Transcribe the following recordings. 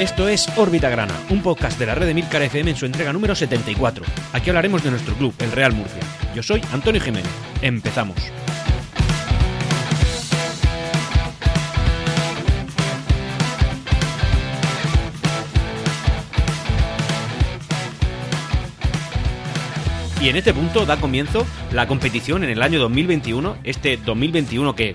Esto es Órbita Grana, un podcast de la red de Milcar FM en su entrega número 74. Aquí hablaremos de nuestro club, el Real Murcia. Yo soy Antonio Jiménez. Empezamos. Y en este punto da comienzo la competición en el año 2021, este 2021 que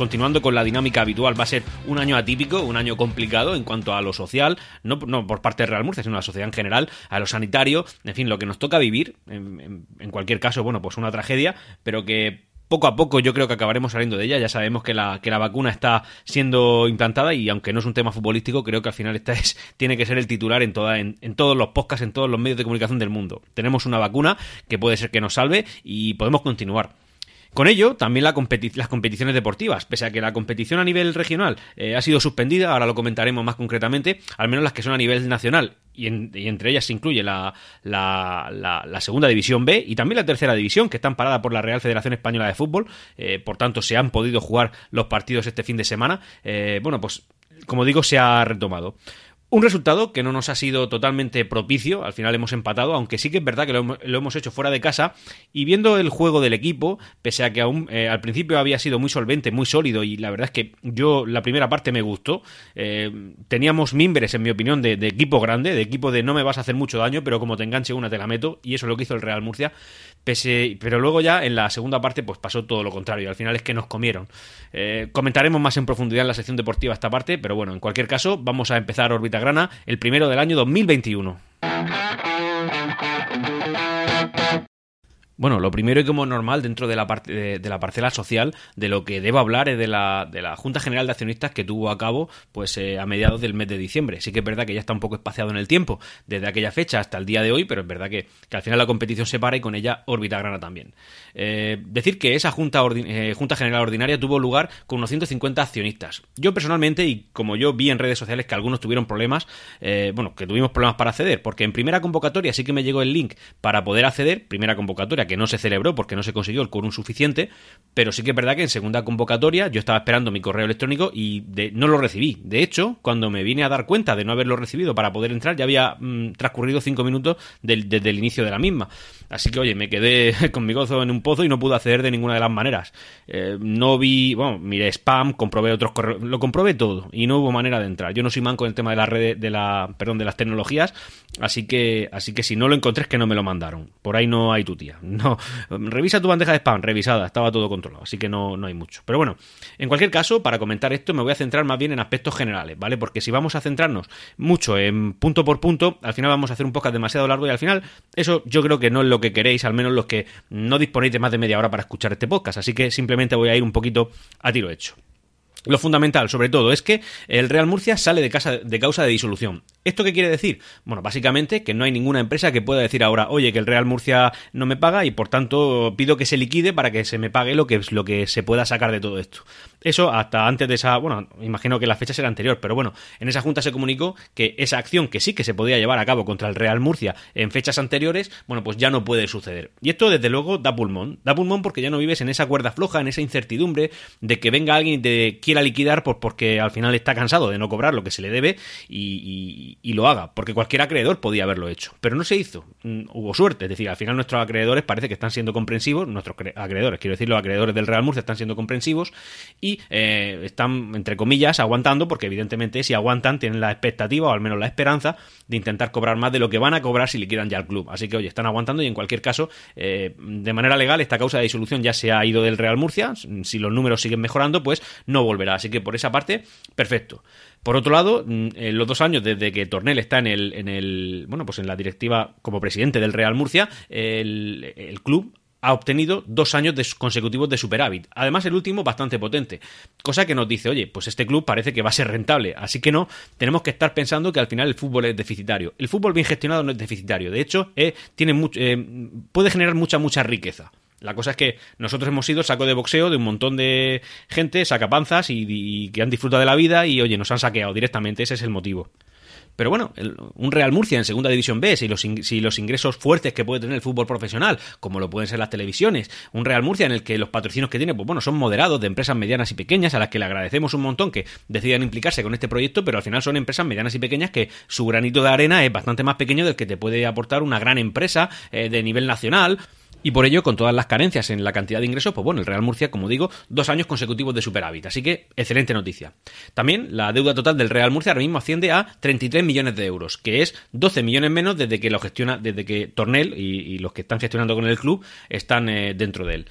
continuando con la dinámica habitual, va a ser un año atípico, un año complicado en cuanto a lo social, no, por parte de Real Murcia, sino a la sociedad en general, a lo sanitario, en fin, lo que nos toca vivir, en, en cualquier caso, bueno, pues una tragedia, pero que poco a poco yo creo que acabaremos saliendo de ella. Ya sabemos que la, que la vacuna está siendo implantada y aunque no es un tema futbolístico, creo que al final esta es, tiene que ser el titular en, toda, en, en todos los podcasts, en todos los medios de comunicación del mundo. Tenemos una vacuna que puede ser que nos salve y podemos continuar. Con ello, también la las competiciones deportivas, pese a que la competición a nivel regional eh, ha sido suspendida, ahora lo comentaremos más concretamente, al menos las que son a nivel nacional, y, en, y entre ellas se incluye la, la, la, la, segunda división B y también la tercera división, que están parada por la Real Federación Española de Fútbol, eh, por tanto se han podido jugar los partidos este fin de semana. Eh, bueno, pues como digo, se ha retomado. Un resultado que no nos ha sido totalmente propicio, al final hemos empatado, aunque sí que es verdad que lo, hemos hecho fuera de casa y viendo el juego del equipo, pese a que aún eh, al principio había sido muy solvente, muy sólido y la verdad es que yo la primera parte me gustó, eh, teníamos mimbres en mi opinión de, equipo grande, de equipo de no me vas a hacer mucho daño, pero como te enganche una te la meto y eso es lo que hizo el Real Murcia, pese, pero luego ya en la segunda parte pues pasó todo lo contrario, al final es que nos comieron. Eh, comentaremos más en profundidad en la sección deportiva esta parte, pero bueno, en cualquier caso vamos a empezar órbita grana, el primero del año 2021. Bueno, lo primero y como normal dentro de la, parte de, la parcela social, de lo que debo hablar es de la, de la Junta General de Accionistas que tuvo a cabo pues eh, a mediados del mes de diciembre. Sí que es verdad que ya está un poco espaciado en el tiempo desde aquella fecha hasta el día de hoy, pero es verdad que, que al final la competición se para y con ella órbita grana también. Eh, decir que esa junta, eh, junta General Ordinaria tuvo lugar con unos 150 accionistas. Yo personalmente, y como yo vi en redes sociales que algunos tuvieron problemas, bueno, que tuvimos problemas para acceder, porque en primera convocatoria sí que me llegó el link para poder acceder, primera convocatoria que no se celebró porque no se consiguió el quórum suficiente, pero sí que es verdad que en segunda convocatoria yo estaba esperando mi correo electrónico y de, no lo recibí. De hecho, cuando me vine a dar cuenta de no haberlo recibido para poder entrar, ya había mmm, transcurrido cinco minutos del, desde el inicio de la misma. Así que, oye, me quedé con mi gozo en un pozo y no pude acceder de ninguna de las maneras. Eh, no vi, bueno, miré spam, comprobé otros correos, lo comprobé todo y no hubo manera de entrar. Yo no soy manco en el tema de la red, de la, perdón, de las tecnologías, así que, así que si no lo encontré es que no me lo mandaron. Por ahí no hay tu tía. No, revisa tu bandeja de spam, revisada, estaba todo controlado, así que no, no hay mucho. Pero bueno, en cualquier caso, para comentar esto me voy a centrar más bien en aspectos generales, ¿vale? Porque si vamos a centrarnos mucho en punto por punto, al final vamos a hacer un podcast demasiado largo y al final eso yo creo que no es lo que queréis, al menos los que no disponéis de más de media hora para escuchar este podcast, así que simplemente voy a ir un poquito a tiro hecho. Lo fundamental, sobre todo, es que el Real Murcia sale de, casa, de causa de disolución. ¿Esto qué quiere decir? Bueno, básicamente que no hay ninguna empresa que pueda decir ahora, oye, que el Real Murcia no me paga y por tanto pido que se liquide para que se me pague lo que, lo que se pueda sacar de todo esto. Eso hasta antes de esa, bueno, imagino que la fecha será anterior, pero bueno, en esa junta se comunicó que esa acción que sí que se podía llevar a cabo contra el Real Murcia en fechas anteriores, bueno, pues ya no puede suceder. Y esto desde luego da pulmón, da pulmón porque ya no vives en esa cuerda floja, en esa incertidumbre de que venga alguien te quiera liquidar por, porque al final está cansado de no cobrar lo que se le debe y, lo haga, porque cualquier acreedor podía haberlo hecho, pero no se hizo, hubo suerte, es decir, al final nuestros acreedores parece que están siendo comprensivos, nuestros acreedores, quiero decir, los acreedores del Real Murcia están siendo comprensivos y eh, están, entre comillas, aguantando, porque evidentemente si aguantan tienen la expectativa o al menos la esperanza de intentar cobrar más de lo que van a cobrar si liquidan ya el club. Así que, oye, están aguantando y en cualquier caso, eh, de manera legal, esta causa de disolución ya se ha ido del Real Murcia, si los números siguen mejorando, pues no volverá. Así que por esa parte, perfecto. Por otro lado, en los dos años desde que Tornel está en el, en el, bueno, pues en la directiva como presidente del Real Murcia, el, club ha obtenido dos años consecutivos de superávit. Además, el último bastante potente. Cosa que nos dice, oye, pues este club parece que va a ser rentable. Así que no, tenemos que estar pensando que al final el fútbol es deficitario. El fútbol bien gestionado no es deficitario. De hecho, eh, tiene mucho, eh, puede generar mucha, mucha riqueza. La cosa es que nosotros hemos sido saco de boxeo de un montón de gente, sacapanzas y, y que han disfrutado de la vida y, oye, nos han saqueado directamente. Ese es el motivo. Pero bueno, un Real Murcia en segunda división B, si los, si los ingresos fuertes que puede tener el fútbol profesional, como lo pueden ser las televisiones, un Real Murcia en el que los patrocinios que tiene, pues bueno, son moderados de empresas medianas y pequeñas, a las que le agradecemos un montón que decidan implicarse con este proyecto, pero al final son empresas medianas y pequeñas que su granito de arena es bastante más pequeño del que te puede aportar una gran empresa eh, de nivel nacional y por ello, con todas las carencias en la cantidad de ingresos, pues bueno, el Real Murcia, como digo, dos años consecutivos de superávit. Así que, excelente noticia. También la deuda total del Real Murcia ahora mismo asciende a 33 millones de euros, que es 12 millones menos desde que lo gestiona, desde que Tornel y, los que están gestionando con el club están eh, dentro de él.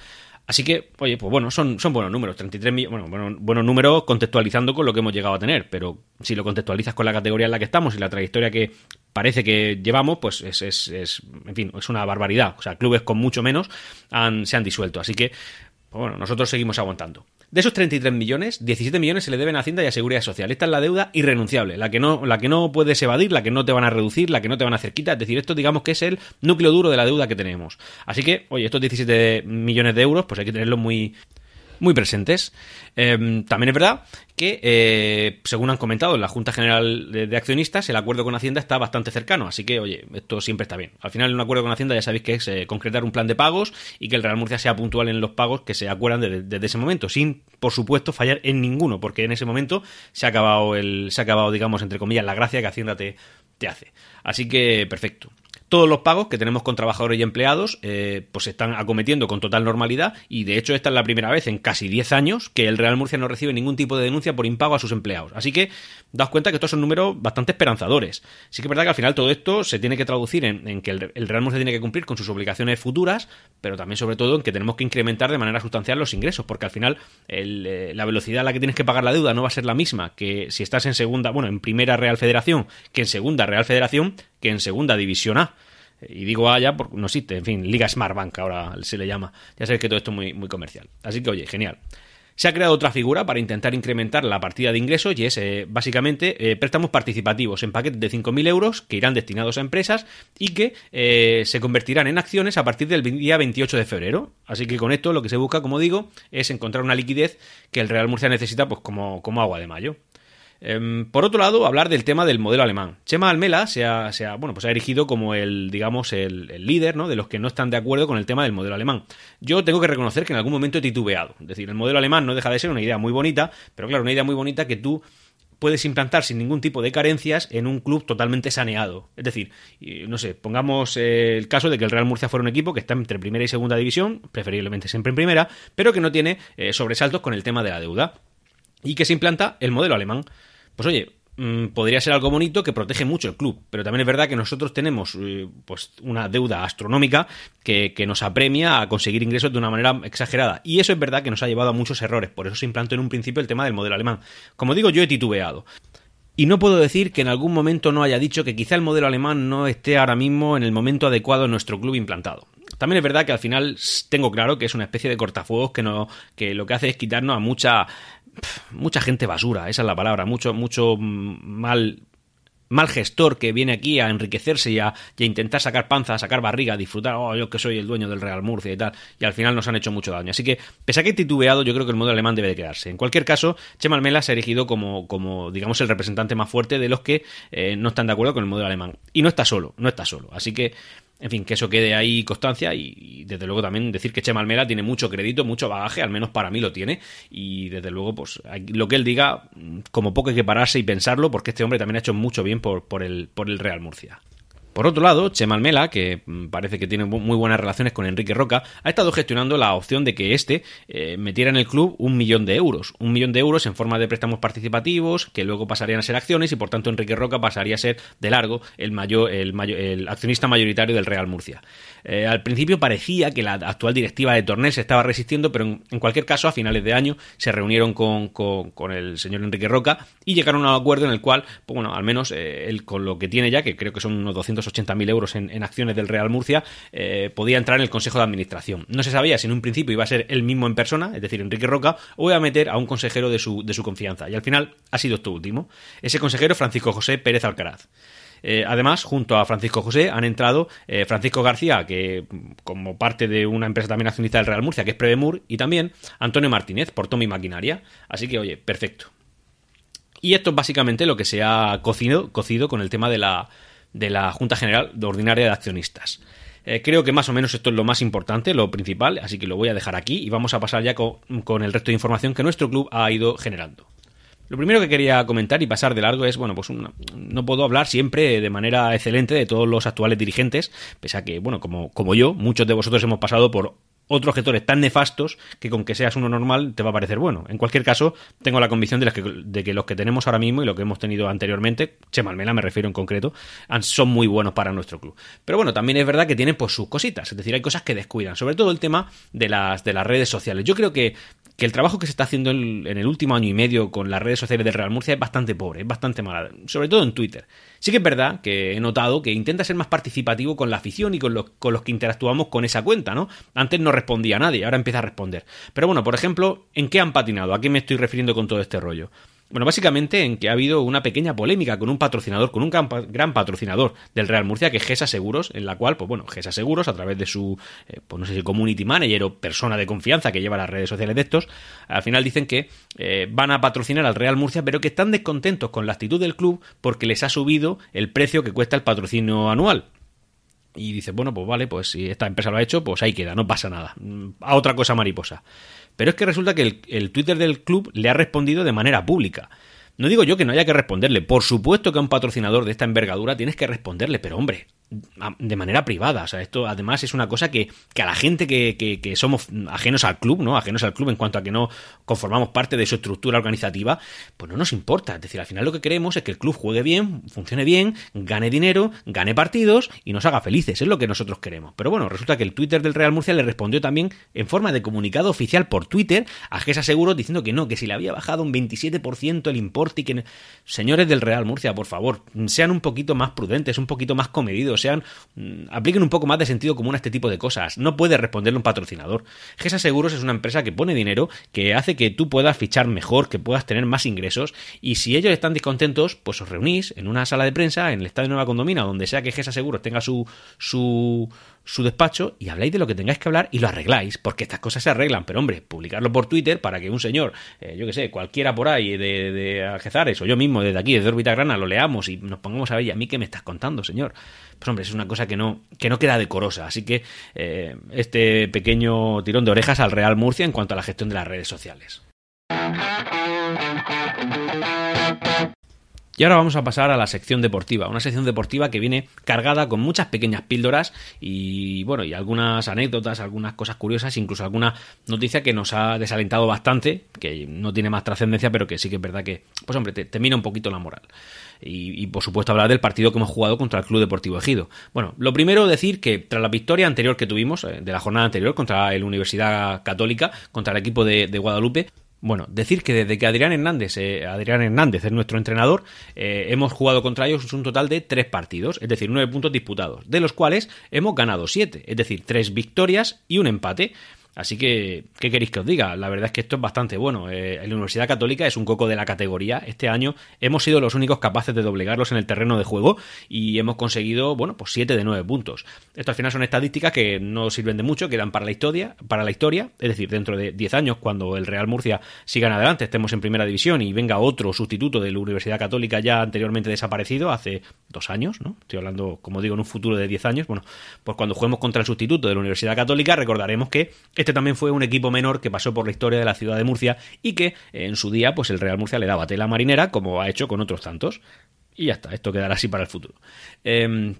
Así que, oye, pues bueno, son, son buenos números, 33 millones, bueno, buenos números contextualizando con lo que hemos llegado a tener, pero si lo contextualizas con la categoría en la que estamos y la trayectoria que parece que llevamos, pues es, es, es en fin, es una barbaridad. O sea, clubes con mucho menos han, se han disuelto, así que, pues bueno, nosotros seguimos aguantando. De esos 33 millones, 17 millones se le deben a Hacienda y a Seguridad Social. Esta es la deuda irrenunciable, la que no, la que no puedes evadir, la que no te van a reducir, la que no te van a hacer quita. Es decir, esto digamos que es el núcleo duro de la deuda que tenemos. Así que, oye, estos 17 millones de euros, pues hay que tenerlos muy, muy presentes. Em, también es verdad que, eh, según han comentado en la Junta General de, Accionistas, el acuerdo con Hacienda está bastante cercano, así que, oye, esto siempre está bien. Al final, un acuerdo con Hacienda ya sabéis que es eh, concretar un plan de pagos y que el Real Murcia sea puntual en los pagos que se acuerdan desde, ese momento, sin, por supuesto, fallar en ninguno, porque en ese momento se ha acabado, el, se ha acabado digamos, entre comillas, la gracia que Hacienda te, te hace. Así que, perfecto. Todos los pagos que tenemos con trabajadores y empleados eh, pues se están acometiendo con total normalidad y de hecho esta es la primera vez en casi 10 años que el Real Murcia no recibe ningún tipo de denuncia por impago a sus empleados. Así que daos cuenta que estos son números bastante esperanzadores. Sí que es verdad que al final todo esto se tiene que traducir en, que el, Real Murcia tiene que cumplir con sus obligaciones futuras, pero también sobre todo en que tenemos que incrementar de manera sustancial los ingresos, porque al final eh, la velocidad a la que tienes que pagar la deuda no va a ser la misma que si estás en segunda, bueno, en primera Real Federación, que en segunda Real Federación, que en segunda División A. Y digo A porque no existe, en fin, Liga Smart Bank ahora se le llama. Ya sabéis que todo esto es muy, muy comercial. Así que, oye, genial. Se ha creado otra figura para intentar incrementar la partida de ingresos y es eh, básicamente eh, préstamos participativos en paquetes de 5.000 euros que irán destinados a empresas y que eh, se convertirán en acciones a partir del día 28 de febrero. Así que con esto lo que se busca, como digo, es encontrar una liquidez que el Real Murcia necesita pues como, como agua de mayo. Em, por otro lado, hablar del tema del modelo alemán. Chema Almela se ha, bueno, pues ha erigido como el, digamos, el, líder ¿no? de los que no están de acuerdo con el tema del modelo alemán. Yo tengo que reconocer que en algún momento he titubeado. Es decir, el modelo alemán no deja de ser una idea muy bonita, pero claro, una idea muy bonita que tú puedes implantar sin ningún tipo de carencias en un club totalmente saneado. Es decir, no sé, pongamos eh, el caso de que el Real Murcia fuera un equipo que está entre primera y segunda división, preferiblemente siempre en primera, pero que no tiene eh, sobresaltos con el tema de la deuda. Y que se implanta el modelo alemán. Pues oye, mm, podría ser algo bonito que protege mucho el club, pero también es verdad que nosotros tenemos eh, pues una deuda astronómica que, nos apremia a conseguir ingresos de una manera exagerada. Y eso es verdad que nos ha llevado a muchos errores, por eso se implantó en un principio el tema del modelo alemán. Como digo, yo he titubeado. Y no puedo decir que en algún momento no haya dicho que quizá el modelo alemán no esté ahora mismo en el momento adecuado en nuestro club implantado. También es verdad que al final tengo claro que es una especie de cortafuegos que, no, que lo que hace es quitarnos a mucha mucha gente basura, esa es la palabra, mucho, mucho mal mal gestor que viene aquí a enriquecerse y a, intentar sacar panza, a sacar barriga, a disfrutar, oh, yo que soy el dueño del Real Murcia y tal, y al final nos han hecho mucho daño. Así que, pese a que he titubeado, yo creo que el modelo alemán debe de quedarse. En cualquier caso, Chema Almela se ha erigido como, como digamos, el representante más fuerte de los que eh, no están de acuerdo con el modelo alemán. Y no está solo, no está solo. Así que en fin, que eso quede ahí constancia y, desde luego también decir que Chema Almela tiene mucho crédito, mucho bagaje, al menos para mí lo tiene y desde luego pues lo que él diga, como poco hay que pararse y pensarlo porque este hombre también ha hecho mucho bien por, por, el, por el Real Murcia. Por otro lado, Chema Almela, que mm, parece que tiene muy buenas relaciones con Enrique Roca, ha estado gestionando la opción de que éste eh, metiera en el club un millón de euros. Un millón de euros en forma de préstamos participativos, que luego pasarían a ser acciones y por tanto Enrique Roca pasaría a ser de largo el, mayor, el, el accionista mayoritario del Real Murcia. Eh, al principio parecía que la actual directiva de Tornel se estaba resistiendo, pero en, cualquier caso, a finales de año se reunieron con, el señor Enrique Roca y llegaron a un acuerdo en el cual, pues bueno, al menos eh, él con lo que tiene ya, que creo que son unos 280.000 euros en, acciones del Real Murcia, eh, podía entrar en el Consejo de Administración. No se sabía si en un principio iba a ser él mismo en persona, es decir, Enrique Roca, o iba a meter a un consejero de su, de su confianza. Y al final ha sido esto último. Ese consejero, Francisco José Pérez Alcaraz. Eh, además, junto a Francisco José han entrado eh, Francisco García, que como parte de una empresa también accionista del Real Murcia, que es Prevemur, y también Antonio Martínez por Tommy Maquinaria. Así que, oye, perfecto. Y esto es básicamente lo que se ha cocido, cocido con el tema de la, de la Junta General de Ordinaria de Accionistas. Eh, creo que más o menos esto es lo más importante, lo principal, así que lo voy a dejar aquí y vamos a pasar ya con, el resto de información que nuestro club ha ido generando. Lo primero que quería comentar y pasar de largo es, bueno, pues no puedo hablar siempre de manera excelente de todos los actuales dirigentes, pese a que, bueno, como, como yo, muchos de vosotros hemos pasado por otros gestores tan nefastos que con que seas uno normal te va a parecer bueno. En cualquier caso, tengo la convicción de, que, de que los que tenemos ahora mismo y lo que hemos tenido anteriormente, Chemalmela me refiero en concreto, son muy buenos para nuestro club. Pero bueno, también es verdad que tienen pues sus cositas, es decir, hay cosas que descuidan, sobre todo el tema de las, de las redes sociales. Yo creo que que el trabajo que se está haciendo en, el último año y medio con las redes sociales del Real Murcia es bastante pobre, es bastante mala, sobre todo en Twitter. Sí que es verdad que he notado que intenta ser más participativo con la afición y con los, con los que interactuamos con esa cuenta, ¿no? Antes no respondía a nadie, ahora empieza a responder. Pero bueno, por ejemplo, ¿en qué han patinado? ¿A qué me estoy refiriendo con todo este rollo? Bueno, básicamente en que ha habido una pequeña polémica con un patrocinador, con un gran, patrocinador del Real Murcia, que es Gesa Seguros, en la cual, pues bueno, Gesa Seguros, a través de su, eh, pues no sé si community manager o persona de confianza que lleva las redes sociales de estos, al final dicen que eh, van a patrocinar al Real Murcia, pero que están descontentos con la actitud del club porque les ha subido el precio que cuesta el patrocinio anual. Y dice, bueno, pues vale, pues si esta empresa lo ha hecho, pues ahí queda, no pasa nada. A otra cosa mariposa. Pero es que resulta que el, Twitter del club le ha respondido de manera pública. No digo yo que no haya que responderle. Por supuesto que a un patrocinador de esta envergadura tienes que responderle, pero hombre, de manera privada. O sea, esto además es una cosa que, que a la gente que, que, somos ajenos al club, ¿no? Ajenos al club en cuanto a que no conformamos parte de su estructura organizativa, pues no nos importa. Es decir, al final lo que queremos es que el club juegue bien, funcione bien, gane dinero, gane partidos y nos haga felices. Es lo que nosotros queremos. Pero bueno, resulta que el Twitter del Real Murcia le respondió también en forma de comunicado oficial por Twitter a Gesa Seguros diciendo que no, que si le había bajado un 27% el importe que... Señores del Real Murcia, por favor, sean un poquito más prudentes, un poquito más comedidos, sean... Mm, apliquen un poco más de sentido común a este tipo de cosas. No puede responderle un patrocinador. GESA Seguros es una empresa que pone dinero, que hace que tú puedas fichar mejor, que puedas tener más ingresos, y si ellos están descontentos, pues os reunís en una sala de prensa, en el Estadio Nueva Condomina, donde sea que GESA Seguros tenga su, su su despacho y habláis de lo que tengáis que hablar y lo arregláis, porque estas cosas se arreglan. Pero hombre, publicarlo por Twitter para que un señor, eh, yo que sé, cualquiera por ahí de, Algezares o yo mismo desde aquí, desde Orbita Grana, lo leamos y nos pongamos a ver, ¿y a mí qué me estás contando, señor? Pues hombre, es una cosa que no, que no queda decorosa. Así que eh, este pequeño tirón de orejas al Real Murcia en cuanto a la gestión de las redes sociales. Y ahora vamos a pasar a la sección deportiva, una sección deportiva que viene cargada con muchas pequeñas píldoras y bueno, y algunas anécdotas, algunas cosas curiosas, incluso alguna noticia que nos ha desalentado bastante, que no tiene más trascendencia, pero que sí que es verdad que, pues hombre, te, mira un poquito la moral. Y, por supuesto hablar del partido que hemos jugado contra el Club Deportivo Ejido. Bueno, lo primero decir que tras la victoria anterior que tuvimos, eh, de la jornada anterior contra la Universidad Católica, contra el equipo de Guadalupe, bueno, decir que desde que Adrián Hernández, eh, Adrián Hernández es nuestro entrenador, eh, hemos jugado contra ellos un total de tres partidos, es decir, nueve puntos disputados, de los cuales hemos ganado siete, es decir, tres victorias y un empate. Así que, ¿qué queréis que os diga? La verdad es que esto es bastante bueno. Eh, la Universidad Católica es un coco de la categoría. Este año hemos sido los únicos capaces de doblegarlos en el terreno de juego y hemos conseguido, bueno, pues 7 de 9 puntos. Esto al final son estadísticas que no sirven de mucho, quedan para la historia, para la historia, es decir, dentro de 10 años, cuando el Real Murcia siga en adelante, estemos en primera división y venga otro sustituto de la Universidad Católica ya anteriormente desaparecido, hace dos años, ¿no? Estoy hablando, como digo, en un futuro de 10 años. Bueno, pues cuando juguemos contra el sustituto de la Universidad Católica, recordaremos que este también fue un equipo menor que pasó por la historia de la ciudad de Murcia y que en su día pues el Real Murcia le daba tela marinera como ha hecho con otros tantos. Y ya está, esto quedará así para el futuro. Eh,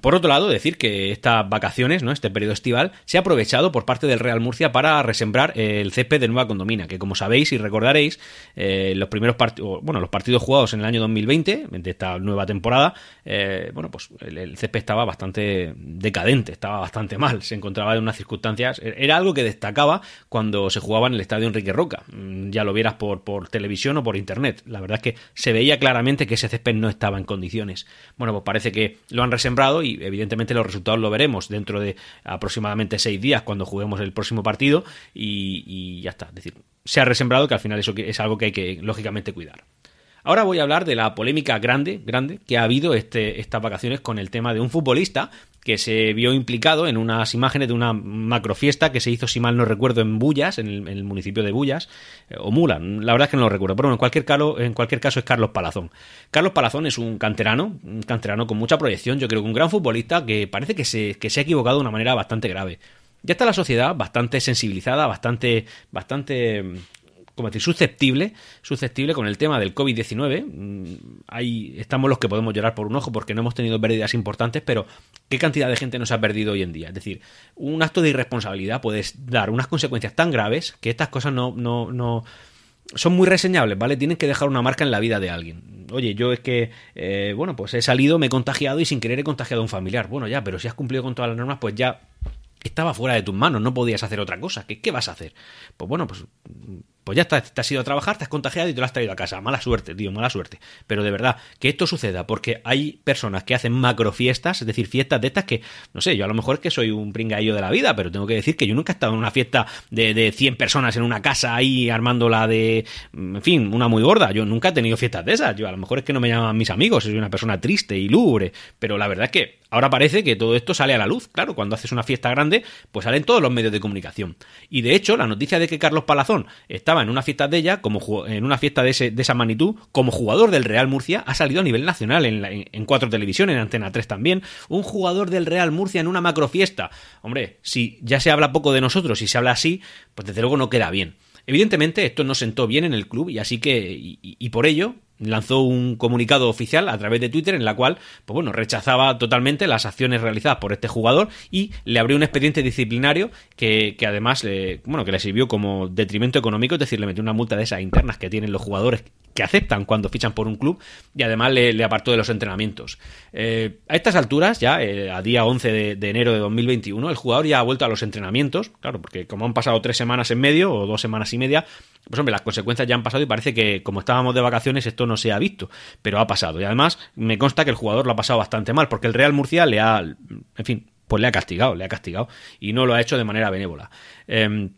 por otro lado, decir que estas vacaciones, ¿no? este periodo estival, se ha aprovechado por parte del Real Murcia para resembrar el césped de Nueva Condomina, que como sabéis y recordaréis, eh, los primeros partidos, bueno, los partidos jugados en el año 2020, de esta nueva temporada, eh, bueno, pues el, césped estaba bastante decadente, estaba bastante mal, se encontraba en unas circunstancias, era algo que destacaba cuando se jugaba en el estadio Enrique Roca, mm, ya lo vieras por, por televisión o por internet, la verdad es que se veía claramente que ese césped no estaba en condiciones. Bueno, pues parece que lo han resembrado y evidentemente los resultados lo veremos dentro de aproximadamente seis días cuando juguemos el próximo partido y, y ya está. Es decir, se ha resembrado que al final eso es algo que hay que lógicamente cuidar. Ahora voy a hablar de la polémica grande, grande que ha habido este, estas vacaciones con el tema de un futbolista que se vio implicado en unas imágenes de una macrofiesta que se hizo, si mal no recuerdo, en Bullas, en el, municipio de Bullas, eh, o Mula, la verdad es que no lo recuerdo, pero bueno, en cualquier, caso, en cualquier caso es Carlos Palazón. Carlos Palazón es un canterano, un canterano con mucha proyección, yo creo que un gran futbolista que parece que se, que se ha equivocado de una manera bastante grave. Ya está la sociedad bastante sensibilizada, bastante, bastante como decir, susceptible, susceptible con el tema del COVID-19. Mm, ahí estamos los que podemos llorar por un ojo porque no hemos tenido pérdidas importantes, pero ¿qué cantidad de gente nos ha perdido hoy en día? Es decir, un acto de irresponsabilidad puede dar unas consecuencias tan graves que estas cosas no, no, no son muy reseñables, ¿vale? Tienen que dejar una marca en la vida de alguien. Oye, yo es que, eh, bueno, pues he salido, me he contagiado y sin querer he contagiado a un familiar. Bueno, ya, pero si has cumplido con todas las normas, pues ya estaba fuera de tus manos, no podías hacer otra cosa. ¿Qué, qué vas a hacer? Pues bueno, pues pues ya está, te has ido a trabajar, te has contagiado y te lo has traído a casa. Mala suerte, tío, mala suerte. Pero de verdad, que esto suceda porque hay personas que hacen macrofiestas, es decir, fiestas de estas que, no sé, yo a lo mejor es que soy un pringaillo de la vida, pero tengo que decir que yo nunca he estado en una fiesta de, de 100 personas en una casa ahí armándola de, en fin, una muy gorda. Yo nunca he tenido fiestas de esas. Yo a lo mejor es que no me llaman mis amigos, soy una persona triste y lúgubre. Pero la verdad es que ahora parece que todo esto sale a la luz. Claro, cuando haces una fiesta grande, pues salen todos los medios de comunicación. Y de hecho, la noticia de que Carlos Palazón en una fiesta de ella como en una fiesta de, esa magnitud, como jugador del Real Murcia, ha salido a nivel nacional en, cuatro televisiones, en Antena 3 también. Un jugador del Real Murcia en una macrofiesta. Hombre, si ya se habla poco de nosotros y se habla así, pues desde luego no queda bien. Evidentemente esto no sentó bien en el club y así que, y por ello, lanzó un comunicado oficial a través de Twitter en la cual, pues bueno, rechazaba totalmente las acciones realizadas por este jugador y le abrió un expediente disciplinario que, que además, le, bueno, que le sirvió como detrimento económico, es decir, le metió una multa de esas internas que tienen los jugadores que aceptan cuando fichan por un club y además le, apartó de los entrenamientos. Eh, a estas alturas, ya eh, a día 11 de, de, enero de 2021, el jugador ya ha vuelto a los entrenamientos, claro, porque como han pasado tres semanas en medio o dos semanas y media, pues hombre, las consecuencias ya han pasado y parece que como estábamos de vacaciones esto no se ha visto, pero ha pasado. Y además me consta que el jugador lo ha pasado bastante mal, porque el Real Murcia le ha, en fin, pues le ha castigado, le ha castigado y no lo ha hecho de manera benévola. Eh,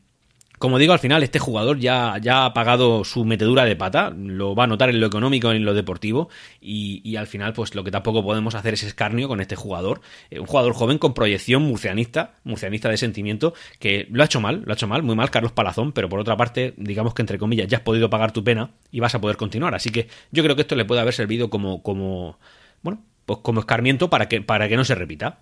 como digo, al final este jugador ya, ya ha pagado su metedura de pata, lo va a notar en lo económico, en lo deportivo, y, al final, pues lo que tampoco podemos hacer es escarnio con este jugador, eh, un jugador joven con proyección murcianista, murcianista de sentimiento, que lo ha hecho mal, lo ha hecho mal, muy mal Carlos Palazón, pero por otra parte, digamos que entre comillas, ya has podido pagar tu pena y vas a poder continuar. Así que yo creo que esto le puede haber servido como, como, bueno, pues como escarmiento para que, para que no se repita.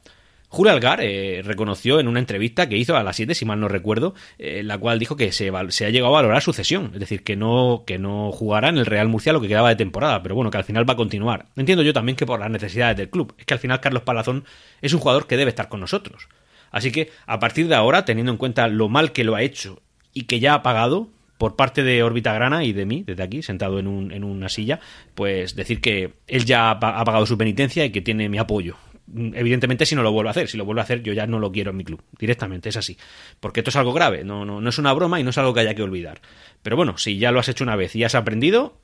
Julio Algar eh, reconoció en una entrevista que hizo a las 7, si mal no recuerdo, eh, la cual dijo que se, ha llegado a valorar su cesión, es decir, que no, que no jugará en el Real Murcia lo que quedaba de temporada, pero bueno, que al final va a continuar. Entiendo yo también que por las necesidades del club, es que al final Carlos Palazón es un jugador que debe estar con nosotros. Así que a partir de ahora, teniendo en cuenta lo mal que lo ha hecho y que ya ha pagado, por parte de Órbita Grana y de mí, desde aquí, sentado en, un, en una silla, pues decir que él ya ha pagado su penitencia y que tiene mi apoyo evidentemente si no lo vuelvo a hacer, si lo vuelvo a hacer yo ya no lo quiero en mi club, directamente, es así. Porque esto es algo grave, no, no, no es una broma y no es algo que haya que olvidar. Pero bueno, si ya lo has hecho una vez y has aprendido,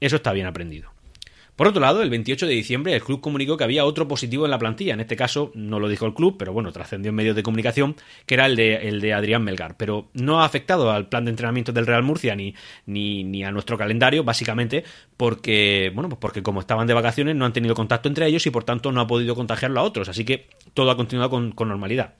eso está bien aprendido. Por otro lado, el 28 de diciembre el club comunicó que había otro positivo en la plantilla. En este caso no lo dijo el club, pero bueno, trascendió en medios de comunicación, que era el de, el de Adrián Melgar. Pero no ha afectado al plan de entrenamiento del Real Murcia ni, ni, ni a nuestro calendario, básicamente porque, bueno, pues porque como estaban de vacaciones no han tenido contacto entre ellos y por tanto no ha podido contagiarlo a otros. Así que todo ha continuado con, con normalidad.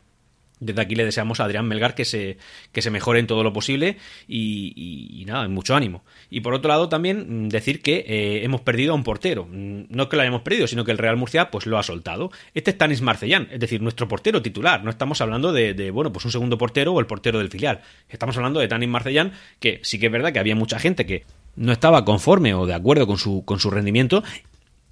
Desde aquí le deseamos a Adrián Melgar que se, que se mejore en todo lo posible y, nada, mucho ánimo. Y por otro lado también mm, decir que eh, hemos perdido a un portero. Mm, no es que lo hayamos perdido, sino que el Real Murcia pues lo ha soltado. Este es Tanis Marcellán, es decir, nuestro portero titular. No estamos hablando de, bueno, pues un segundo portero o el portero del filial. Estamos hablando de Tanis Marcellán, que sí que es verdad que había mucha gente que no estaba conforme o de acuerdo con su, con su rendimiento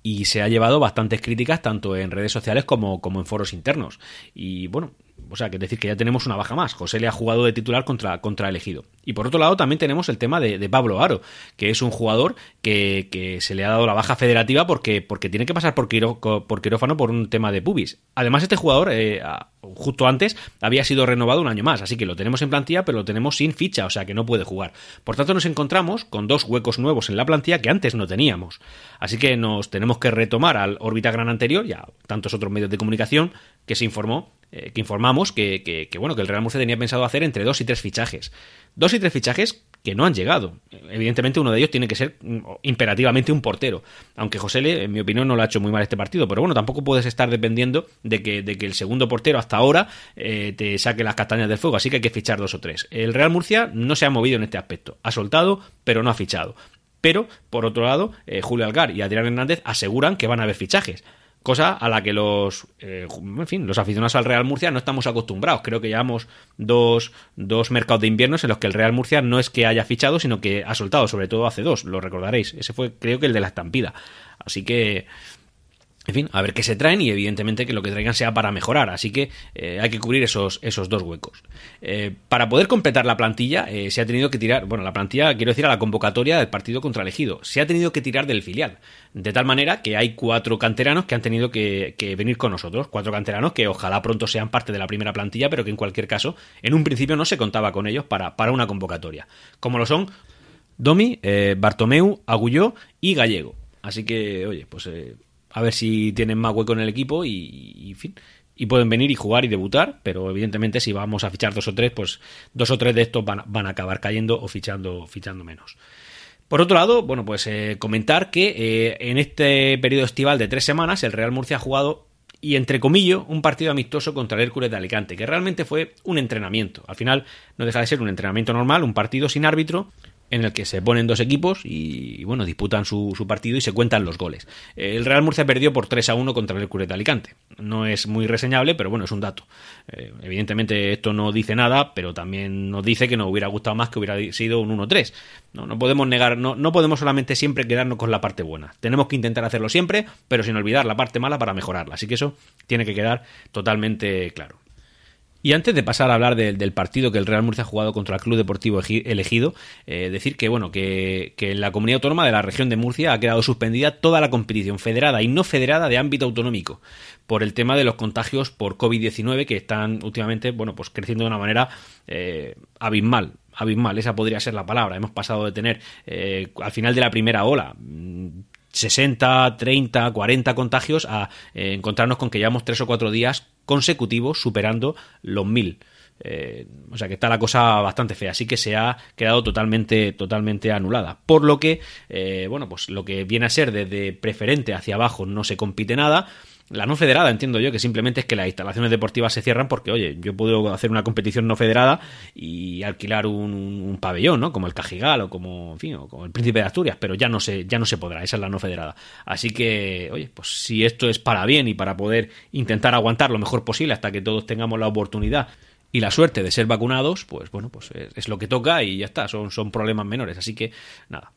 y se ha llevado bastantes críticas tanto en redes sociales como, como en foros internos. Y bueno, o sea, que decir que ya tenemos una baja más. José le ha jugado de titular contra, contra elegido. Y por otro lado, también tenemos el tema de, Pablo Aro, que es un jugador que, se le ha dado la baja federativa porque, porque tiene que pasar por, por quirófano por un tema de pubis. Además, este jugador, eh, justo antes, había sido renovado un año más, así que lo tenemos en plantilla, pero lo tenemos sin ficha, o sea que no puede jugar. Por tanto, nos encontramos con dos huecos nuevos en la plantilla que antes no teníamos. Así que nos tenemos que retomar al órbita gran anterior y a tantos otros medios de comunicación que se informó que informamos que, bueno, que el Real Murcia tenía pensado hacer entre dos y tres fichajes. Dos y tres fichajes que no han llegado. Evidentemente uno de ellos tiene que ser mm, imperativamente un portero, aunque José Le, en mi opinión, no lo ha hecho muy mal este partido, pero bueno, tampoco puedes estar dependiendo de que, de que el segundo portero hasta ahora eh, te saque las castañas del fuego, así que hay que fichar dos o tres. El Real Murcia no se ha movido en este aspecto, ha soltado, pero no ha fichado. Pero, por otro lado, eh, Julio Algar y Adrián Hernández aseguran que van a haber fichajes cosa a la que los, eh, en fin, los aficionados al Real Murcia no estamos acostumbrados. Creo que llevamos dos, dos mercados de inviernos en los que el Real Murcia no es que haya fichado, sino que ha soltado, sobre todo hace dos, lo recordaréis. Ese fue, creo que el de la estampida. Así que, en fin, a ver qué se traen y evidentemente que lo que traigan sea para mejorar. Así que eh, hay que cubrir esos, esos dos huecos. Eh, para poder completar la plantilla eh, se ha tenido que tirar, bueno, la plantilla, quiero decir, a la convocatoria del partido contra elegido. Se ha tenido que tirar del filial. De tal manera que hay cuatro canteranos que han tenido que, venir con nosotros. Cuatro canteranos que ojalá pronto sean parte de la primera plantilla, pero que en cualquier caso, en un principio no se contaba con ellos para, para una convocatoria. Como lo son Domi, Bartomeu, Agulló y Gallego. Así que, oye, pues a ver si tienen más hueco en el equipo y. Y pueden venir y jugar y debutar, pero evidentemente si vamos a fichar dos o tres, pues dos o tres de estos van, van a acabar cayendo o fichando, fichando menos. Por otro lado, bueno, pues eh, comentar que eh, en este periodo estival de tres semanas el Real Murcia ha jugado y entre comillas un partido amistoso contra el Hércules de Alicante, que realmente fue un entrenamiento. Al final no deja de ser un entrenamiento normal, un partido sin árbitro, en el que se ponen dos equipos y, bueno, disputan su, partido y se cuentan los goles. El Real Murcia perdió por 3 a 1 contra el de Alicante. No es muy reseñable, pero bueno, es un dato. Eh, evidentemente esto no dice nada, pero también nos dice que nos hubiera gustado más que hubiera sido un 1-3. No, no podemos negar, no, no podemos solamente siempre quedarnos con la parte buena. Tenemos que intentar hacerlo siempre, pero sin olvidar la parte mala para mejorarla. Así que eso tiene que quedar totalmente claro. Y antes de pasar a hablar del partido que el Real Murcia ha jugado contra el Club Deportivo Elegido, eh, decir que bueno que, en la comunidad autónoma de la región de Murcia ha quedado suspendida toda la competición federada y no federada de ámbito autonómico por el tema de los contagios por COVID-19 que están últimamente bueno pues creciendo de una manera eh, abismal abismal, esa podría ser la palabra. Hemos pasado de tener eh, al final de la primera ola 60, 30, 40 contagios a eh, encontrarnos con que llevamos 3 o 4 días consecutivos superando los 1000. Eh, o sea que está la cosa bastante fea, así que se ha quedado totalmente, totalmente anulada. Por lo que, eh, bueno, pues lo que viene a ser desde preferente hacia abajo no se compite nada. La no federada, entiendo yo, que simplemente es que las instalaciones deportivas se cierran porque, oye, yo puedo hacer una competición no federada y alquilar un, pabellón, ¿no? Como el Cajigal o como, en fin, o como el Príncipe de Asturias, pero ya no se, ya no se podrá, esa es la no federada. Así que, oye, pues si esto es para bien y para poder intentar aguantar lo mejor posible hasta que todos tengamos la oportunidad y la suerte de ser vacunados, pues bueno, pues es, lo que toca y ya está, son, son problemas menores, así que nada.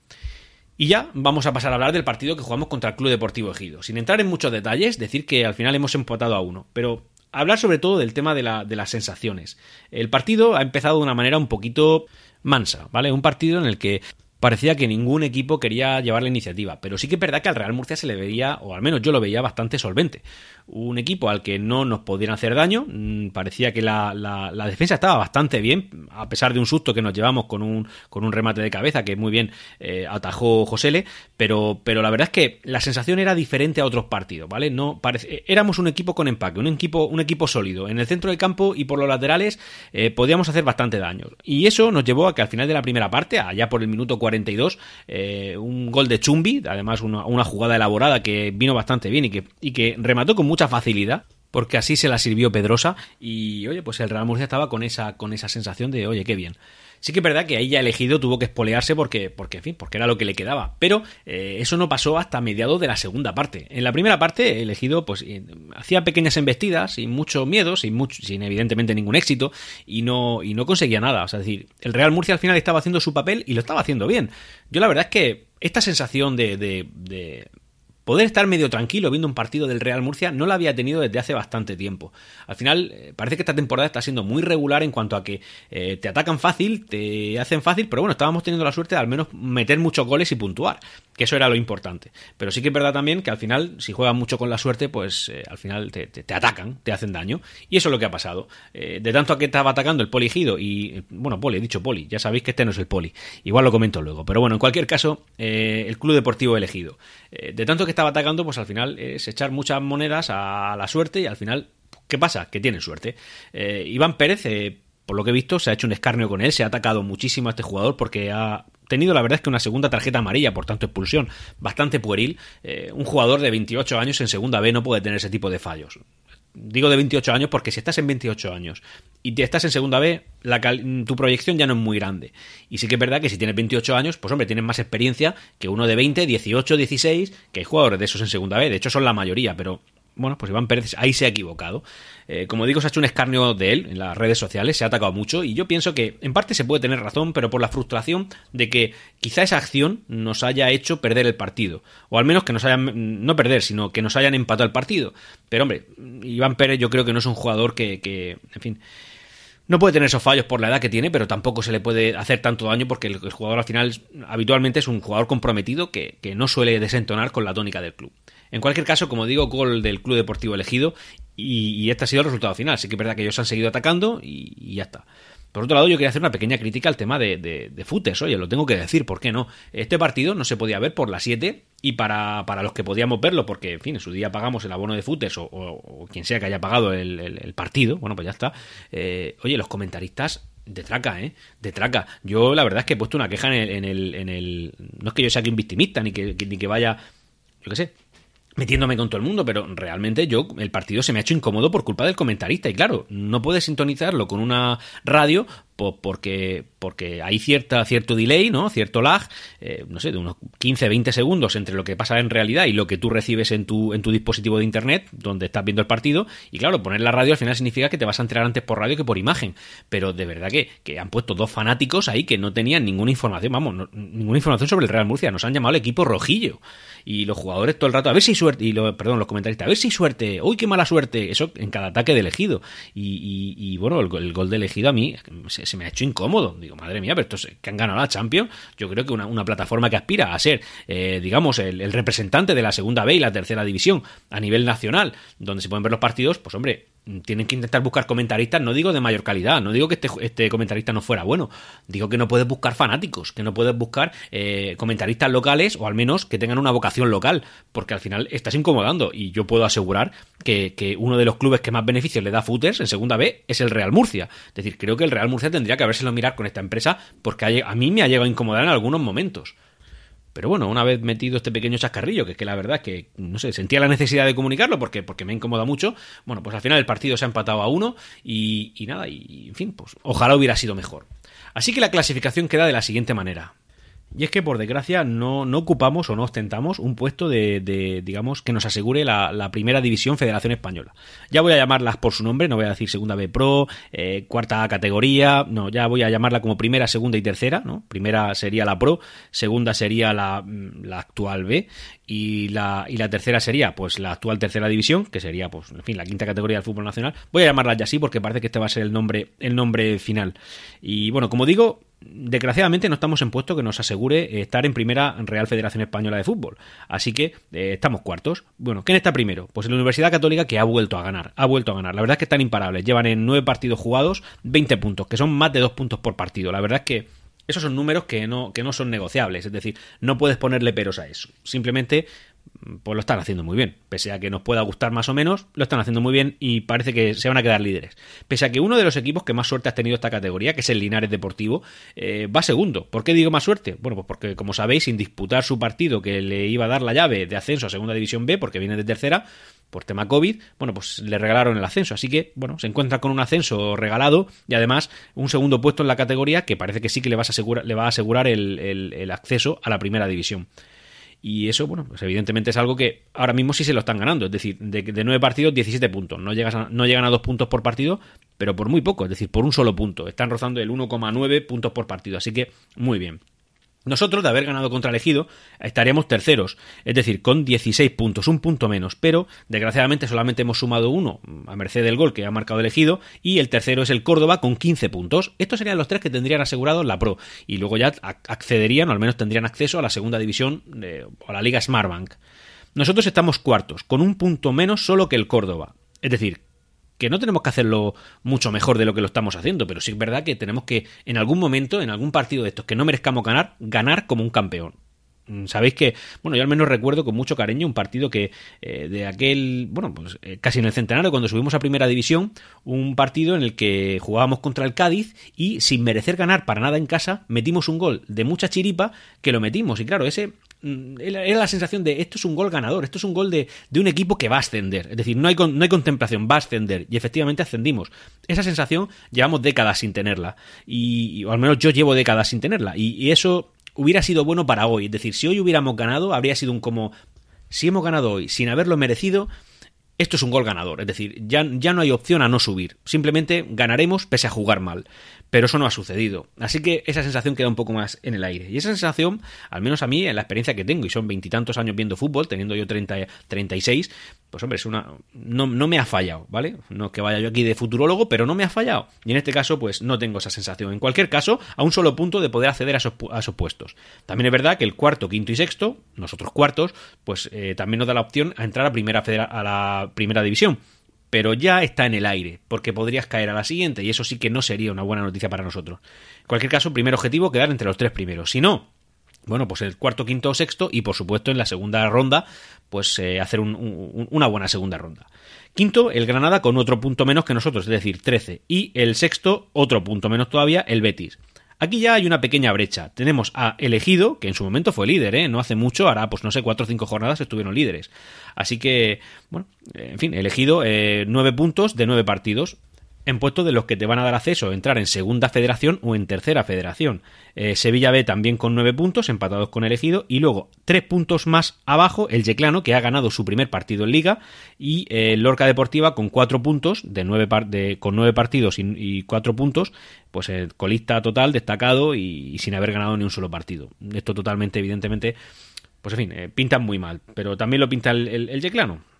Y ya vamos a pasar a hablar del partido que jugamos contra el Club Deportivo Ejido. Sin entrar en muchos detalles, decir que al final hemos empatado a uno, pero hablar sobre todo del tema de, la, de las sensaciones. El partido ha empezado de una manera un poquito mansa, ¿vale? Un partido en el que parecía que ningún equipo quería llevar la iniciativa, pero sí que es verdad que al Real Murcia se le veía, o al menos yo lo veía bastante solvente un equipo al que no nos podían hacer daño. Mm, parecía que la, la, defensa estaba bastante bien, a pesar de un susto que nos llevamos con un, con un remate de cabeza que muy bien eh, atajó Josele, pero, pero la verdad es que la sensación era diferente a otros partidos, ¿vale? No parece, éramos un equipo con empaque, un equipo, un equipo sólido. En el centro del campo y por los laterales eh, podíamos hacer bastante daño. Y eso nos llevó a que al final de la primera parte, allá por el minuto 42, eh, un gol de Chumbi, además una, una, jugada elaborada que vino bastante bien y que, y que remató con mucha facilidad porque así se la sirvió Pedrosa y oye, pues el Real Murcia estaba con esa, con esa sensación de oye, qué bien. Sí que es verdad que ahí ya elegido tuvo que espolearse porque, porque, en fin, porque era lo que le quedaba. Pero eh, eso no pasó hasta mediados de la segunda parte. En la primera parte, elegido, pues eh, hacía pequeñas embestidas, sin mucho miedo, sin, mucho, sin evidentemente ningún éxito, y no, y no conseguía nada. O sea, es decir, el Real Murcia al final estaba haciendo su papel y lo estaba haciendo bien. Yo la verdad es que esta sensación de, de, de poder estar medio tranquilo viendo un partido del Real Murcia no lo había tenido desde hace bastante tiempo. Al final, eh, parece que esta temporada está siendo muy regular en cuanto a que eh, te atacan fácil, te hacen fácil, pero bueno, estábamos teniendo la suerte de al menos meter muchos goles y puntuar, que eso era lo importante. Pero sí que es verdad también que al final, si juegas mucho con la suerte, pues eh, al final te, atacan, te hacen daño, y eso es lo que ha pasado. de tanto a que estaba atacando el poligido y, bueno, poli, he dicho poli, ya sabéis que este no es el poli, igual lo comento luego, pero bueno, en cualquier caso, el club deportivo elegido. de tanto que está atacando, pues al final es echar muchas monedas a la suerte y al final, ¿qué pasa? Que tienen suerte. Eh, Iván Pérez, eh, por lo que he visto, se ha hecho un escarnio con él, se ha atacado muchísimo a este jugador porque ha tenido la verdad es que una segunda tarjeta amarilla, por tanto expulsión, bastante pueril. Eh, un jugador de 28 años en segunda B no puede tener ese tipo de fallos. Digo de 28 años porque si estás en 28 años y te estás en segunda B, tu proyección ya no es muy grande. Y sí que es verdad que si tienes 28 años, pues hombre, tienes más experiencia que uno de 20, 18, 16, que hay jugadores de esos en segunda B. De hecho, son la mayoría, pero bueno, pues Iván Pérez ahí se ha equivocado. Eh, como digo, se ha hecho un escarnio de él en las redes sociales, se ha atacado mucho y yo pienso que en parte se puede tener razón, pero por la frustración de que quizá esa acción nos haya hecho perder el partido. O al menos que nos hayan, no perder, sino que nos hayan empatado el partido. Pero hombre, Iván Pérez yo creo que no es un jugador que, que en fin... No puede tener esos fallos por la edad que tiene, pero tampoco se le puede hacer tanto daño porque el jugador al final habitualmente es un jugador comprometido que, no suele desentonar con la tónica del club. En cualquier caso, como digo, gol del Club Deportivo elegido y, este ha sido el resultado final. Sí que es verdad que ellos han seguido atacando y, ya está. Por otro lado, yo quería hacer una pequeña crítica al tema de, de, futes, oye, lo tengo que decir, ¿por qué no? Este partido no se podía ver por las 7 y para, para, los que podíamos verlo, porque, en fin, en su día pagamos el abono de futes o, quien sea que haya pagado el, partido, bueno, pues ya está. Eh, oye, los comentaristas de traca, ¿eh? De traca. Yo la verdad es que he puesto una queja en el... En el, en el no es que yo sea un victimista, ni que, ni que vaya, yo qué sé, metiéndome con todo el mundo, pero realmente yo, el partido se me ha hecho incómodo por culpa del comentarista. Y claro, no puedes sintonizarlo con una radio porque, porque hay cierta, cierto delay, ¿no? Cierto lag, eh, no sé, de unos 15, 20 segundos entre lo que pasa en realidad y lo que tú recibes en tu, en tu dispositivo de internet, donde estás viendo el partido. Y claro, poner la radio al final significa que te vas a enterar antes por radio que por imagen. Pero de verdad que, que han puesto dos fanáticos ahí que no tenían ninguna información, vamos, ninguna información sobre el Real Murcia. Nos han llamado el equipo rojillo. Y los jugadores todo el rato, a ver si suerte, y lo, perdón, los comentaristas, a ver si suerte, uy, qué mala suerte. Eso en cada ataque de elegido. Y, y, bueno, el, gol de elegido a mí se me ha hecho incómodo. Digo, madre mía, pero estos que han ganado la Champions, yo creo que una, plataforma que aspira a ser, eh, digamos, el, representante de la segunda B y la tercera división a nivel nacional, donde se pueden ver los partidos, pues hombre, tienen que intentar buscar comentaristas, no digo de mayor calidad, no digo que este, este comentarista no fuera bueno, digo que no puedes buscar fanáticos, que no puedes buscar eh, comentaristas locales o al menos que tengan una vocación local, porque al final estás incomodando y yo puedo asegurar que, que uno de los clubes que más beneficios le da a Footers en segunda B es el Real Murcia. Es decir, creo que el Real Murcia tendría que habérselo mirar con esta empresa porque a mí me ha llegado a incomodar en algunos momentos. Pero bueno, una vez metido este pequeño chascarrillo, que es que la verdad es que, no sé, sentía la necesidad de comunicarlo porque, porque me incomoda mucho, bueno, pues al final el partido se ha empatado a uno y, y nada, y en fin, pues ojalá hubiera sido mejor. Así que la clasificación queda de la siguiente manera. Y es que, por desgracia, no, no ocupamos o no ostentamos un puesto de, digamos, que nos asegure la, primera división Federación Española. Ya voy a llamarlas por su nombre, no voy a decir segunda B Pro, eh, cuarta categoría, no, ya voy a llamarla como primera, segunda y tercera, ¿no? Primera sería la Pro, segunda sería la, la actual B y la, y la tercera sería, pues, la actual tercera división, que sería, pues, en fin, la quinta categoría del fútbol nacional. Voy a llamarla ya así porque parece que este va a ser el nombre, el nombre final. Y bueno, como digo, desgraciadamente no estamos en puesto que nos asegure estar en primera Real Federación Española de Fútbol. Así que eh, estamos cuartos. Bueno, ¿quién está primero? Pues la Universidad Católica que ha vuelto a ganar. Ha vuelto a ganar. La verdad es que están imparables. Llevan en nueve partidos jugados 20 puntos, que son más de dos puntos por partido. La verdad es que esos son números que no, que no son negociables. Es decir, no puedes ponerle peros a eso. Simplemente pues lo están haciendo muy bien. Pese a que nos pueda gustar más o menos, lo están haciendo muy bien y parece que se van a quedar líderes. Pese a que uno de los equipos que más suerte ha tenido esta categoría, que es el Linares Deportivo, eh, va segundo. ¿Por qué digo más suerte? Bueno, pues porque, como sabéis, sin disputar su partido que le iba a dar la llave de ascenso a Segunda División B, porque viene de tercera, por tema COVID, bueno, pues le regalaron el ascenso. Así que, bueno, se encuentra con un ascenso regalado y además un segundo puesto en la categoría que parece que sí que le, va a asegurar, le va a asegurar el acceso a la primera división. Y eso, bueno, pues evidentemente es algo que ahora mismo sí se lo están ganando. Es decir, de, de 9 partidos, 17 puntos. No, llegas no llegan a 2 puntos por partido, pero por muy poco, es decir, por un solo punto. Están rozando el 1,9 puntos por partido. Así que muy bien. Nosotros, de haber ganado contra elegido, estaríamos terceros, es decir, con 16 puntos, un punto menos, pero desgraciadamente solamente hemos sumado uno a merced del gol que ha marcado elegido y el tercero es el Córdoba con 15 puntos. Estos serían los tres que tendrían asegurado la Pro y luego ya accederían, o al menos tendrían acceso a la segunda división de, o a la Liga Smartbank. Nosotros estamos cuartos, con un punto menos solo que el Córdoba. Es decir, que no tenemos que hacerlo mucho mejor de lo que lo estamos haciendo, pero sí es verdad que tenemos que en algún momento, en algún partido de estos que no merezcamos ganar, ganar como un campeón. Mm, sabéis que, bueno, yo al menos recuerdo con mucho cariño un partido que eh, de aquel, bueno, pues eh, casi en el centenario, cuando subimos a primera división, un partido en el que jugábamos contra el Cádiz y sin merecer ganar para nada en casa, metimos un gol de mucha chiripa que lo metimos. Y claro, ese era la sensación de esto es un gol ganador, esto es un gol de, de un equipo que va a ascender. Es decir, no hay, no hay contemplación, va a ascender. Y efectivamente ascendimos. Esa sensación llevamos décadas sin tenerla. Y, o al menos yo llevo décadas sin tenerla. y eso hubiera sido bueno para hoy. Es decir, si hoy hubiéramos ganado, habría sido un como, si hemos ganado hoy sin haberlo merecido, esto es un gol ganador. Es decir, ya, ya no hay opción a no subir. Simplemente ganaremos pese a jugar mal pero eso no ha sucedido. Así que esa sensación queda un poco más en el aire. Y esa sensación, al menos a mí, en la experiencia que tengo, y son veintitantos años viendo fútbol, teniendo yo 30, 36, pues hombre, es una, no, no, me ha fallado, ¿vale? No es que vaya yo aquí de futurólogo, pero no me ha fallado. Y en este caso, pues no tengo esa sensación. En cualquier caso, a un solo punto de poder acceder a esos, a puestos. También es verdad que el cuarto, quinto y sexto, nosotros cuartos, pues eh, también nos da la opción a entrar a, primera, a primera división pero ya está en el aire, porque podrías caer a la siguiente y eso sí que no sería una buena noticia para nosotros. En cualquier caso, primer objetivo, quedar entre los tres primeros. Si no, bueno, pues el cuarto, quinto o sexto y por supuesto en la segunda ronda, pues eh, hacer una buena segunda ronda. Quinto, el Granada con otro punto menos que nosotros, es decir, 13. Y el sexto, otro punto menos todavía, el Betis. Aquí ya hay una pequeña brecha. Tenemos a Elegido, que en su momento fue líder, ¿eh? no hace mucho, ahora pues no sé, cuatro o cinco jornadas estuvieron líderes. Así que, bueno, en fin, Elegido eh, nueve puntos de nueve partidos en puestos de los que te van a dar acceso a entrar en segunda federación o en tercera federación. Eh, Sevilla B también con nueve puntos, empatados con elegido, y luego tres puntos más abajo el Yeclano, que ha ganado su primer partido en liga, y eh, Lorca Deportiva con cuatro puntos, de nueve de, con nueve partidos y, cuatro puntos, pues el colista total, destacado y, sin haber ganado ni un solo partido. Esto totalmente, evidentemente, pues en fin, eh, pintan muy mal, pero también lo pinta el, el Yeclano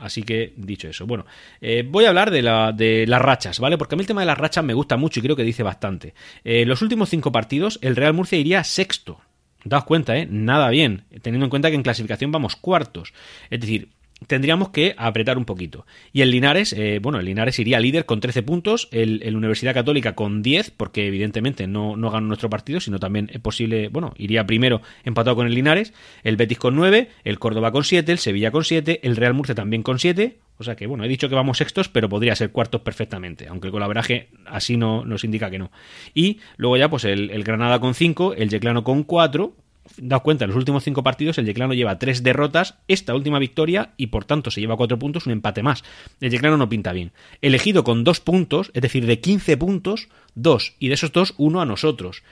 Así que, dicho eso, bueno, eh, voy a hablar de, la, de, las rachas, ¿vale? Porque a mí el tema de las rachas me gusta mucho y creo que dice bastante. Eh, los últimos cinco partidos, el Real Murcia iría sexto. Daos cuenta, ¿eh? Nada bien, teniendo en cuenta que en clasificación vamos cuartos. Es decir, tendríamos que apretar un poquito. Y el Linares, eh, bueno, el Linares iría líder con 13 puntos, el, Universidad Católica con 10, porque evidentemente no, no ganó nuestro partido, sino también es posible, bueno, iría primero empatado con el Linares, el Betis con 9, el Córdoba con 7, el Sevilla con 7, el Real Murcia también con 7, o sea que, bueno, he dicho que vamos sextos, pero podría ser cuartos perfectamente, aunque el colaboraje así no nos indica que no. Y luego ya, pues el, el Granada con 5, el Yeclano con 4, daos cuenta, en los últimos cinco partidos el Yeclano lleva tres derrotas, esta última victoria y por tanto se lleva cuatro puntos, un empate más. El Yeclano no pinta bien. Elegido con dos puntos, es decir, de 15 puntos, dos, y de esos dos, uno a nosotros.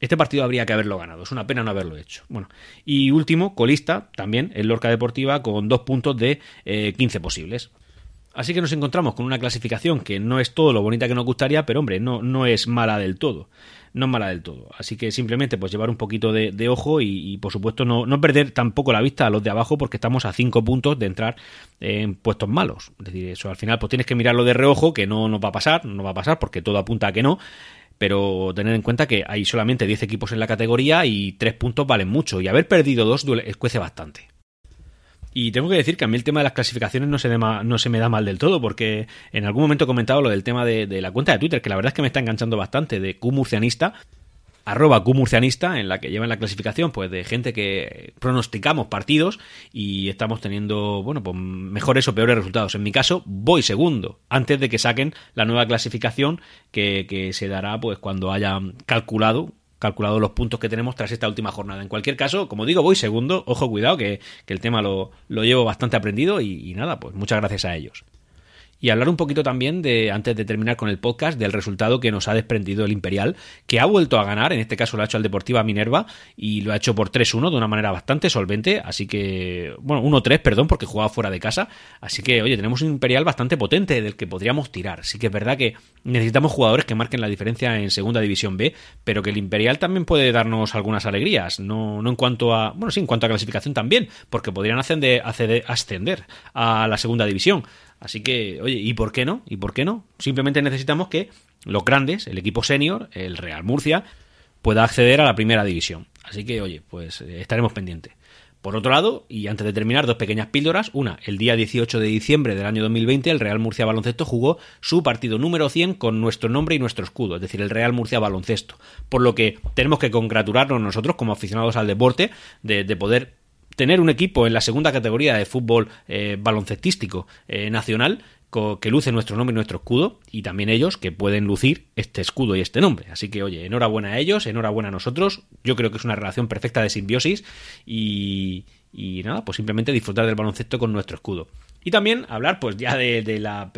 Este partido habría que haberlo ganado, es una pena no haberlo hecho. Bueno, y último, colista, también, el Lorca Deportiva con dos puntos de 15 eh, posibles. Así que nos encontramos con una clasificación que no es todo lo bonita que nos gustaría, pero hombre, no, no es mala del todo no es mala del todo. Así que simplemente pues llevar un poquito de, ojo y, por supuesto no, no, perder tampoco la vista a los de abajo porque estamos a cinco puntos de entrar en puestos malos. Es decir, eso al final pues tienes que mirarlo de reojo que no nos va a pasar, no va a pasar porque todo apunta a que no. Pero tener en cuenta que hay solamente 10 equipos en la categoría y 3 puntos valen mucho. Y haber perdido dos escuece bastante. Y tengo que decir que a mí el tema de las clasificaciones no se, no se me da mal del todo, porque en algún momento he comentado lo del tema de, la cuenta de Twitter, que la verdad es que me está enganchando bastante, de Qmurcianista, arroba Qmurcianista, en la que llevan la clasificación pues de gente que pronosticamos partidos y estamos teniendo, bueno, pues mejores o peores resultados. En mi caso, voy segundo, antes de que saquen la nueva clasificación que, que se dará pues cuando hayan calculado calculado los puntos que tenemos tras esta última jornada. En cualquier caso, como digo, voy segundo. Ojo, cuidado, que, el tema lo, lo, llevo bastante aprendido y, y nada, pues muchas gracias a ellos y hablar un poquito también de, antes de terminar con el podcast, del resultado que nos ha desprendido el Imperial, que ha vuelto a ganar, en este caso lo ha hecho al Deportiva Minerva y lo ha hecho por 3-1 de una manera bastante solvente, así que, bueno, 1-3, perdón, porque jugaba fuera de casa, así que, oye, tenemos un Imperial bastante potente del que podríamos tirar, sí que es verdad que necesitamos jugadores que marquen la diferencia en Segunda División B, pero que el Imperial también puede darnos algunas alegrías, no, no en cuanto a, bueno, sí, en cuanto a clasificación también, porque podrían ascender, ascender a la Segunda División. Así que, oye, ¿y por qué no? ¿Y por qué no? Simplemente necesitamos que los grandes, el equipo senior, el Real Murcia, pueda acceder a la primera división. Así que, oye, pues eh, estaremos pendientes. Por otro lado, y antes de terminar, dos pequeñas píldoras. Una, el día 18 de diciembre del año 2020, el Real Murcia Baloncesto jugó su partido número 100 con nuestro nombre y nuestro escudo, es decir, el Real Murcia Baloncesto. Por lo que tenemos que congratularnos nosotros como aficionados al deporte de, poder tener un equipo en la segunda categoría de fútbol eh, baloncestístico eh, nacional que luce nuestro nombre y nuestro escudo y también ellos que pueden lucir este escudo y este nombre. Así que oye, enhorabuena a ellos, enhorabuena a nosotros. Yo creo que es una relación perfecta de simbiosis y, y nada, pues simplemente disfrutar del baloncesto con nuestro escudo. Y también hablar, pues ya de, la,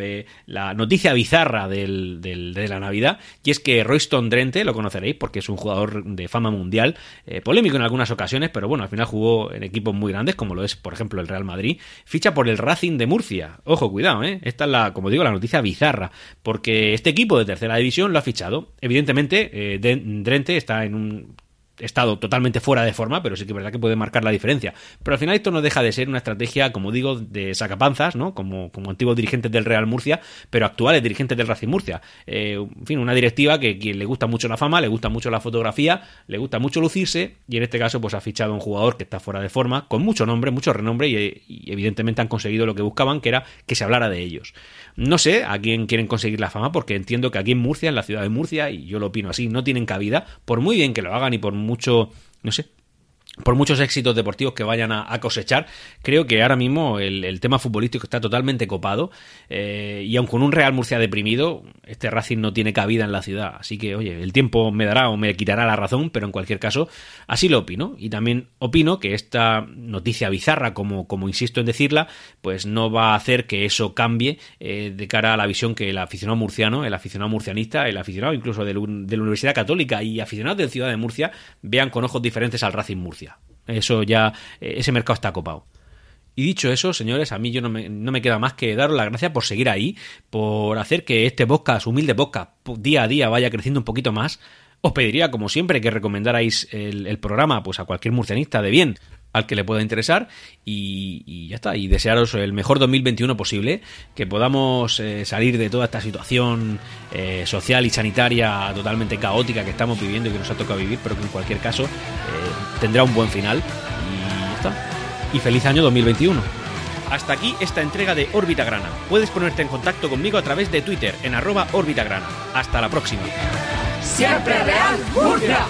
la, noticia bizarra del, de la Navidad, y es que Royston Drente, lo conoceréis porque es un jugador de fama mundial, eh, polémico en algunas ocasiones, pero bueno, al final jugó en equipos muy grandes, como lo es, por ejemplo, el Real Madrid, ficha por el Racing de Murcia. Ojo, cuidado, ¿eh? Esta es la, como digo, la noticia bizarra, porque este equipo de tercera división lo ha fichado. Evidentemente, eh, Drente está en un estado totalmente fuera de forma, pero sí que es verdad que puede marcar la diferencia. Pero al final esto no deja de ser una estrategia, como digo, de sacapanzas, ¿no? Como, como antiguos dirigentes del Real Murcia, pero actuales dirigentes del Racing Murcia. Eh, en fin, una directiva que quien le gusta mucho la fama, le gusta mucho la fotografía, le gusta mucho lucirse, y en este caso, pues ha fichado a un jugador que está fuera de forma, con mucho nombre, mucho renombre, y, y evidentemente han conseguido lo que buscaban, que era que se hablara de ellos. No sé a quién quieren conseguir la fama, porque entiendo que aquí en Murcia, en la ciudad de Murcia, y yo lo opino así, no tienen cabida, por muy bien que lo hagan y por mucho, no sé, por muchos éxitos deportivos que vayan a, cosechar, creo que ahora mismo el, tema futbolístico está totalmente copado eh, y aun con un Real Murcia deprimido, este Racing no tiene cabida en la ciudad. Así que, oye, el tiempo me dará o me quitará la razón, pero en cualquier caso, así lo opino. Y también opino que esta noticia bizarra, como, como insisto en decirla, pues no va a hacer que eso cambie eh, de cara a la visión que el aficionado murciano, el aficionado murcianista, el aficionado incluso de la Universidad Católica y aficionados de Ciudad de Murcia vean con ojos diferentes al Racing Murcia. Eso ya, eh, ese mercado está copado. Y dicho eso, señores, a mí yo no me, no me, queda más que daros las gracias por seguir ahí, por hacer que este podcast, humilde podcast, día a día vaya creciendo un poquito más. Os pediría, como siempre, que recomendarais el, el programa pues a cualquier murcianista de bien al que le pueda interesar y, ya está. Y desearos el mejor 2021 posible, que podamos eh, salir de toda esta situación eh, social y sanitaria totalmente caótica que estamos viviendo y que nos ha tocado vivir, pero que en cualquier caso eh, tendrá un buen final. Y ya está. Y feliz año 2021. Hasta aquí esta entrega de Órbita Grana. Puedes ponerte en contacto conmigo a través de Twitter en arroba Órbita Grana. Hasta la próxima. Siempre Real Murcia.